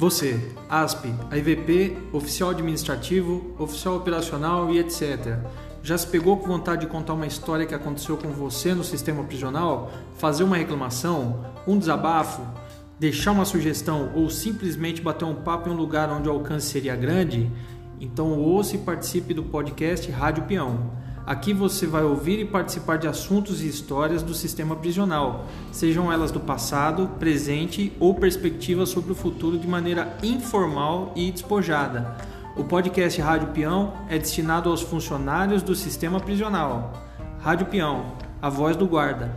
Você, ASP, IVP, oficial administrativo, oficial operacional e etc. Já se pegou com vontade de contar uma história que aconteceu com você no sistema prisional? Fazer uma reclamação? Um desabafo? Deixar uma sugestão ou simplesmente bater um papo em um lugar onde o alcance seria grande? Então ouça e participe do podcast Rádio Peão. Aqui você vai ouvir e participar de assuntos e histórias do sistema prisional, sejam elas do passado, presente ou perspectivas sobre o futuro de maneira informal e despojada. O podcast Rádio Peão é destinado aos funcionários do sistema prisional. Rádio Peão, a voz do guarda.